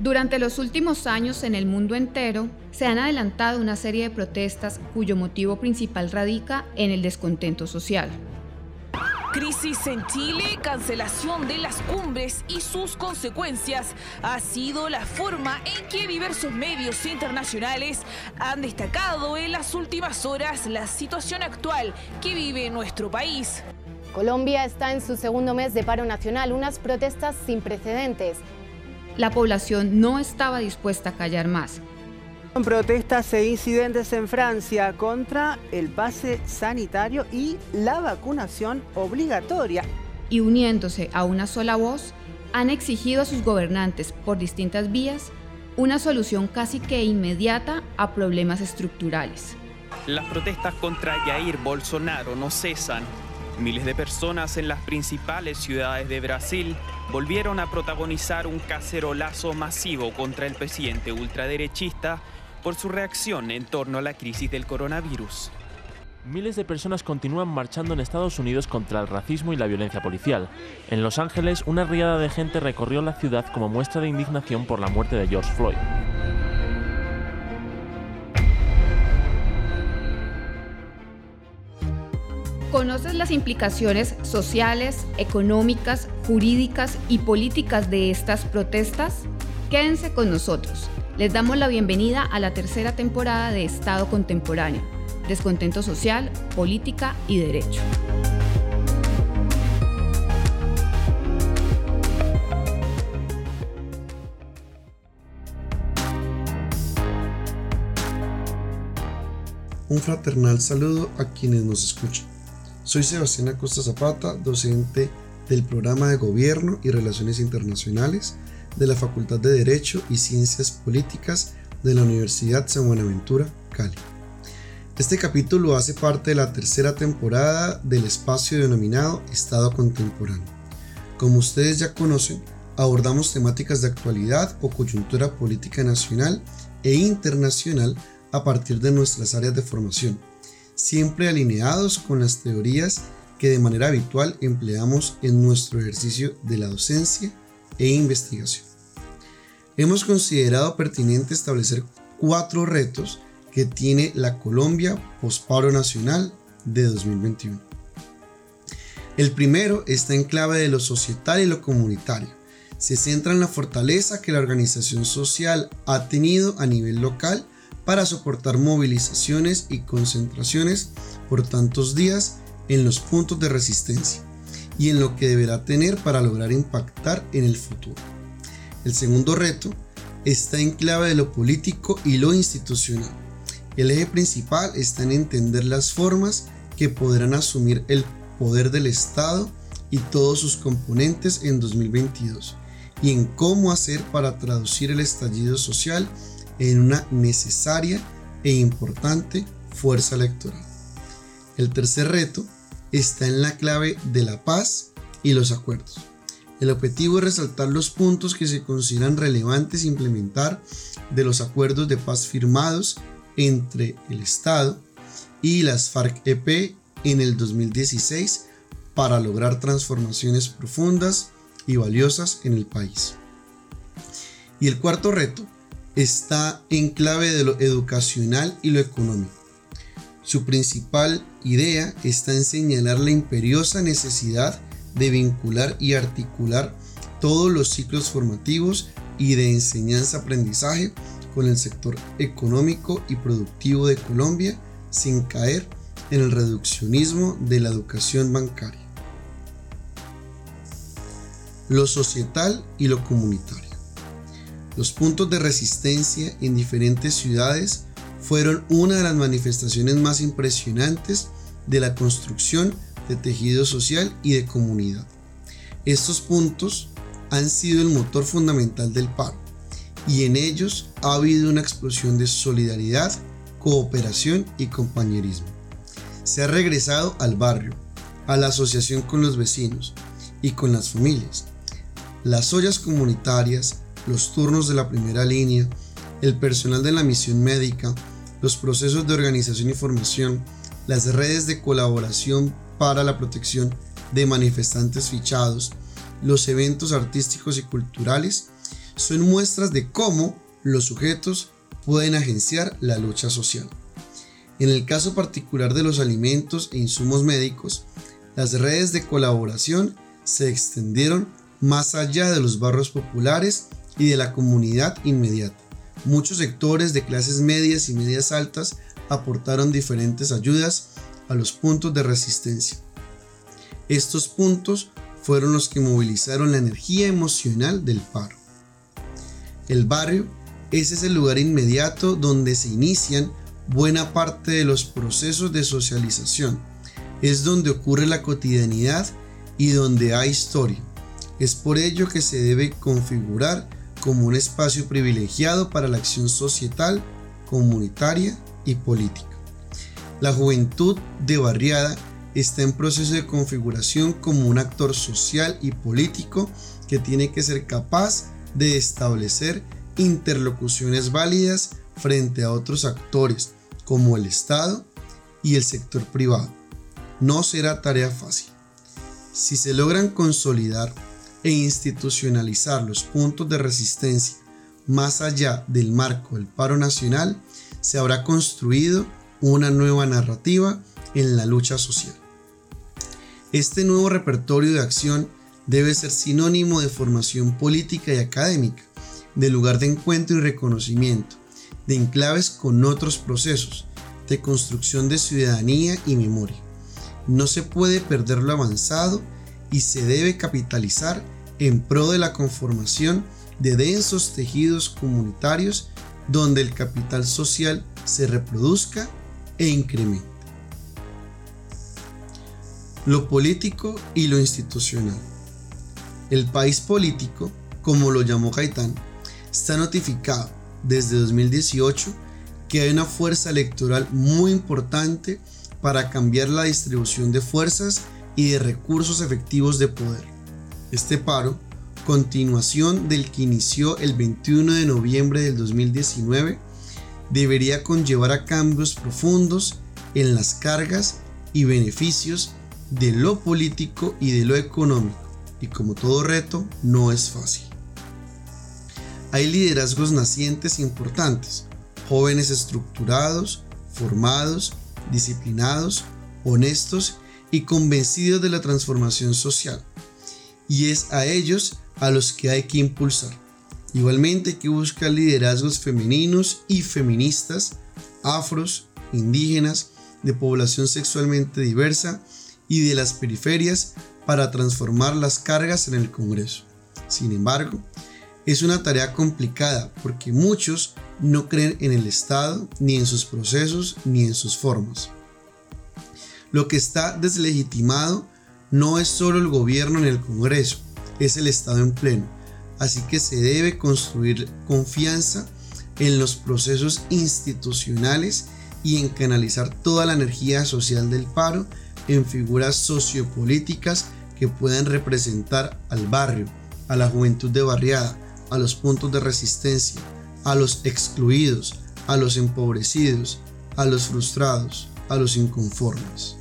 Durante los últimos años en el mundo entero se han adelantado una serie de protestas cuyo motivo principal radica en el descontento social. Crisis en Chile, cancelación de las cumbres y sus consecuencias ha sido la forma en que diversos medios internacionales han destacado en las últimas horas la situación actual que vive nuestro país. Colombia está en su segundo mes de paro nacional, unas protestas sin precedentes. La población no estaba dispuesta a callar más Protestas e incidentes en Francia contra el pase sanitario y la vacunación obligatoria. Y uniéndose a una sola voz, han exigido a sus gobernantes por distintas vías una solución casi que inmediata a problemas estructurales. Las protestas contra Jair Bolsonaro no cesan. Miles de personas en las principales ciudades de Brasil volvieron a protagonizar un cacerolazo masivo contra el presidente ultraderechista por su reacción en torno a la crisis del coronavirus. Miles de personas continúan marchando en Estados Unidos contra el racismo y la violencia policial. En Los Ángeles, una riada de gente recorrió la ciudad como muestra de indignación por la muerte de George Floyd. ¿Conoces las implicaciones sociales, económicas, jurídicas y políticas de estas protestas? Quédense con nosotros. Les damos la bienvenida a la tercera temporada de Estado Contemporáneo, Descontento Social, Política y Derecho. Un fraternal saludo a quienes nos escuchan. Soy Sebastián Acosta Zapata, docente del programa de Gobierno y Relaciones Internacionales de la Facultad de Derecho y Ciencias Políticas de la Universidad San Buenaventura, Cali. Este capítulo hace parte de la tercera temporada del espacio denominado Estado Contemporáneo. Como ustedes ya conocen, abordamos temáticas de actualidad o coyuntura política nacional e internacional a partir de nuestras áreas de formación, siempre alineados con las teorías que de manera habitual empleamos en nuestro ejercicio de la docencia e investigación. Hemos considerado pertinente establecer cuatro retos que tiene la Colombia Posparo Nacional de 2021. El primero está en clave de lo societal y lo comunitario. Se centra en la fortaleza que la organización social ha tenido a nivel local para soportar movilizaciones y concentraciones por tantos días en los puntos de resistencia y en lo que deberá tener para lograr impactar en el futuro. El segundo reto está en clave de lo político y lo institucional. El eje principal está en entender las formas que podrán asumir el poder del Estado y todos sus componentes en 2022 y en cómo hacer para traducir el estallido social en una necesaria e importante fuerza electoral. El tercer reto está en la clave de la paz y los acuerdos. El objetivo es resaltar los puntos que se consideran relevantes implementar de los acuerdos de paz firmados entre el Estado y las FARC-EP en el 2016 para lograr transformaciones profundas y valiosas en el país. Y el cuarto reto está en clave de lo educacional y lo económico. Su principal idea está en señalar la imperiosa necesidad de vincular y articular todos los ciclos formativos y de enseñanza-aprendizaje con el sector económico y productivo de Colombia sin caer en el reduccionismo de la educación bancaria. Lo societal y lo comunitario. Los puntos de resistencia en diferentes ciudades fueron una de las manifestaciones más impresionantes de la construcción de tejido social y de comunidad. Estos puntos han sido el motor fundamental del paro y en ellos ha habido una explosión de solidaridad, cooperación y compañerismo. Se ha regresado al barrio, a la asociación con los vecinos y con las familias. Las ollas comunitarias, los turnos de la primera línea, el personal de la misión médica, los procesos de organización y formación, las redes de colaboración para la protección de manifestantes fichados, los eventos artísticos y culturales, son muestras de cómo los sujetos pueden agenciar la lucha social. En el caso particular de los alimentos e insumos médicos, las redes de colaboración se extendieron más allá de los barrios populares y de la comunidad inmediata. Muchos sectores de clases medias y medias altas aportaron diferentes ayudas a los puntos de resistencia. Estos puntos fueron los que movilizaron la energía emocional del paro. El barrio es ese lugar inmediato donde se inician buena parte de los procesos de socialización. Es donde ocurre la cotidianidad y donde hay historia. Es por ello que se debe configurar como un espacio privilegiado para la acción societal, comunitaria y política. La juventud de barriada está en proceso de configuración como un actor social y político que tiene que ser capaz de establecer interlocuciones válidas frente a otros actores como el Estado y el sector privado. No será tarea fácil. Si se logran consolidar e institucionalizar los puntos de resistencia más allá del marco del paro nacional, se habrá construido una nueva narrativa en la lucha social. Este nuevo repertorio de acción debe ser sinónimo de formación política y académica, de lugar de encuentro y reconocimiento, de enclaves con otros procesos, de construcción de ciudadanía y memoria. No se puede perder lo avanzado y se debe capitalizar en pro de la conformación de densos tejidos comunitarios donde el capital social se reproduzca e incremente. Lo político y lo institucional. El país político, como lo llamó Gaitán, está notificado desde 2018 que hay una fuerza electoral muy importante para cambiar la distribución de fuerzas y de recursos efectivos de poder. Este paro, continuación del que inició el 21 de noviembre del 2019, debería conllevar a cambios profundos en las cargas y beneficios de lo político y de lo económico, y como todo reto, no es fácil. Hay liderazgos nacientes importantes, jóvenes estructurados, formados, disciplinados, honestos y convencidos de la transformación social. Y es a ellos a los que hay que impulsar. Igualmente hay que buscar liderazgos femeninos y feministas, afros, indígenas, de población sexualmente diversa y de las periferias para transformar las cargas en el Congreso. Sin embargo, es una tarea complicada porque muchos no creen en el Estado, ni en sus procesos, ni en sus formas. Lo que está deslegitimado no es solo el gobierno en el Congreso, es el Estado en pleno. Así que se debe construir confianza en los procesos institucionales y en canalizar toda la energía social del paro en figuras sociopolíticas que puedan representar al barrio, a la juventud de barriada, a los puntos de resistencia, a los excluidos, a los empobrecidos, a los frustrados, a los inconformes.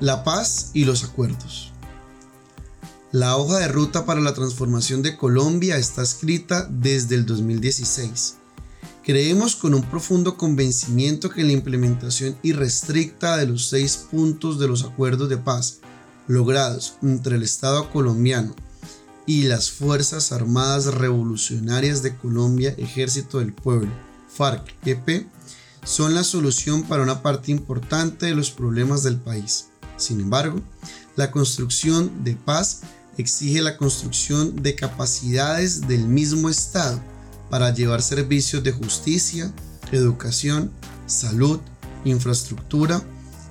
La paz y los acuerdos. La hoja de ruta para la transformación de Colombia está escrita desde el 2016. Creemos con un profundo convencimiento que la implementación irrestricta de los seis puntos de los acuerdos de paz logrados entre el Estado colombiano y las Fuerzas Armadas Revolucionarias de Colombia, Ejército del Pueblo, FARC-EP, son la solución para una parte importante de los problemas del país. Sin embargo, la construcción de paz exige la construcción de capacidades del mismo Estado para llevar servicios de justicia, educación, salud, infraestructura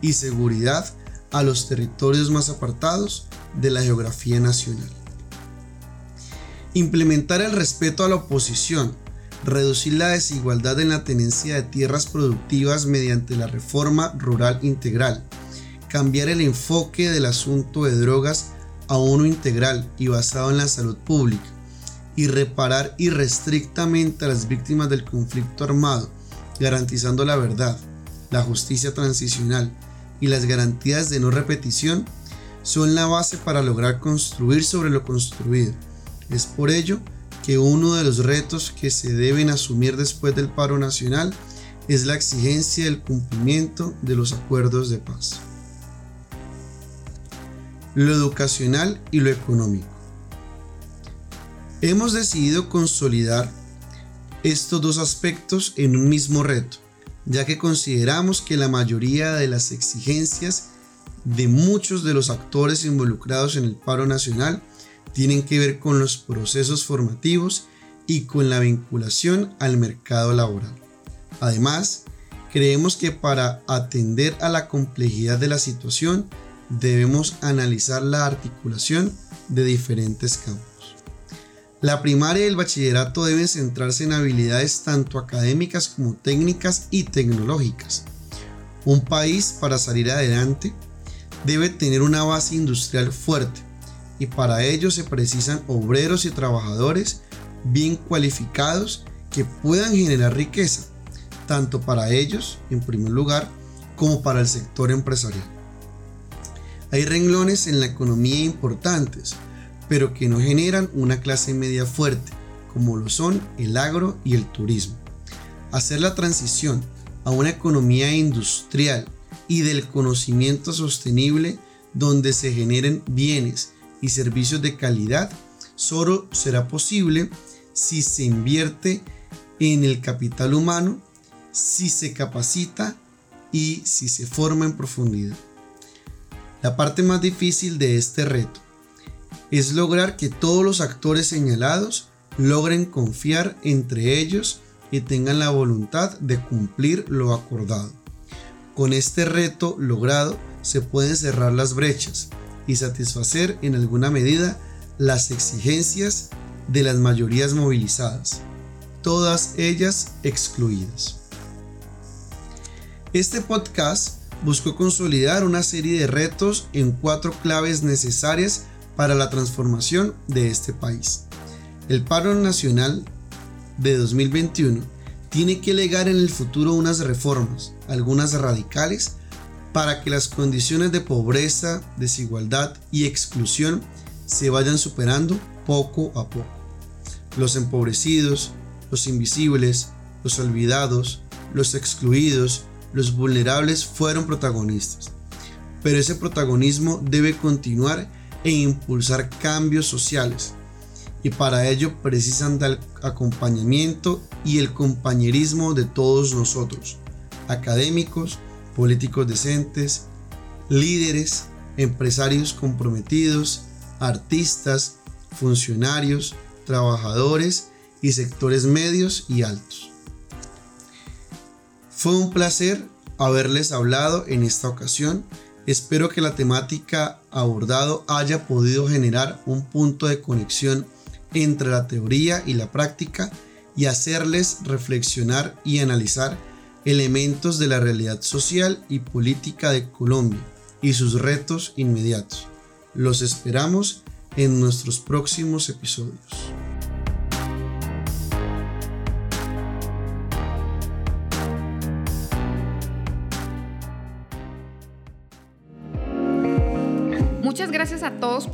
y seguridad a los territorios más apartados de la geografía nacional. Implementar el respeto a la oposición, reducir la desigualdad en la tenencia de tierras productivas mediante la reforma rural integral, cambiar el enfoque del asunto de drogas a uno integral y basado en la salud pública, y reparar irrestrictamente a las víctimas del conflicto armado, garantizando la verdad, la justicia transicional y las garantías de no repetición, son la base para lograr construir sobre lo construido Es por ello que uno de los retos que se deben asumir después del paro nacional es la exigencia del cumplimiento de los acuerdos de paz. Lo educacional y lo económico. Hemos decidido consolidar estos dos aspectos en un mismo reto, ya que consideramos que la mayoría de las exigencias de muchos de los actores involucrados en el paro nacional tienen que ver con los procesos formativos y con la vinculación al mercado laboral. Además, creemos que para atender a la complejidad de la situación debemos analizar la articulación de diferentes campos. La primaria y el bachillerato deben centrarse en habilidades tanto académicas como técnicas y tecnológicas. Un país para salir adelante debe tener una base industrial fuerte, y para ello se precisan obreros y trabajadores bien cualificados que puedan generar riqueza, tanto para ellos, en primer lugar, como para el sector empresarial. Hay renglones en la economía importantes, pero que no generan una clase media fuerte, como lo son el agro y el turismo. Hacer la transición a una economía industrial y del conocimiento sostenible donde se generen bienes y servicios de calidad solo será posible si se invierte en el capital humano, si se capacita y si se forma en profundidad. La parte más difícil de este reto es lograr que todos los actores señalados logren confiar entre ellos y tengan la voluntad de cumplir lo acordado. Con este reto logrado se pueden cerrar las brechas, y satisfacer en alguna medida las exigencias de las mayorías movilizadas, todas ellas excluidas. Este podcast buscó consolidar una serie de retos en cuatro claves necesarias para la transformación de este país. El paro nacional de 2021 tiene que legar en el futuro unas reformas, algunas radicales, para que las condiciones de pobreza, desigualdad y exclusión se vayan superando poco a poco. Los empobrecidos, los invisibles, los olvidados, los excluidos, los vulnerables fueron protagonistas. Pero ese protagonismo debe continuar e impulsar cambios sociales. Y para ello precisan del acompañamiento y el compañerismo de todos nosotros, académicos, políticos decentes, líderes, empresarios comprometidos, artistas, funcionarios, trabajadores y sectores medios y altos. Fue un placer haberles hablado en esta ocasión. Espero que la temática abordado haya podido generar un punto de conexión entre la teoría y la práctica y hacerles reflexionar y analizar elementos de la realidad social y política de Colombia y sus retos inmediatos. Los esperamos en nuestros próximos episodios.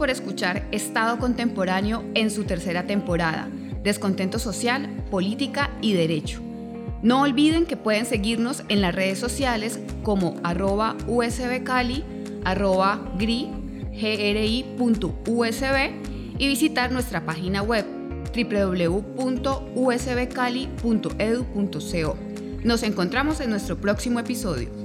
Por escuchar Estado Contemporáneo en su tercera temporada, Descontento Social, Política y Derecho. No olviden que pueden seguirnos en las redes sociales como arroba usbcali, arroba gri, gri.usb y visitar nuestra página web www.usbcali.edu.co. Nos encontramos en nuestro próximo episodio.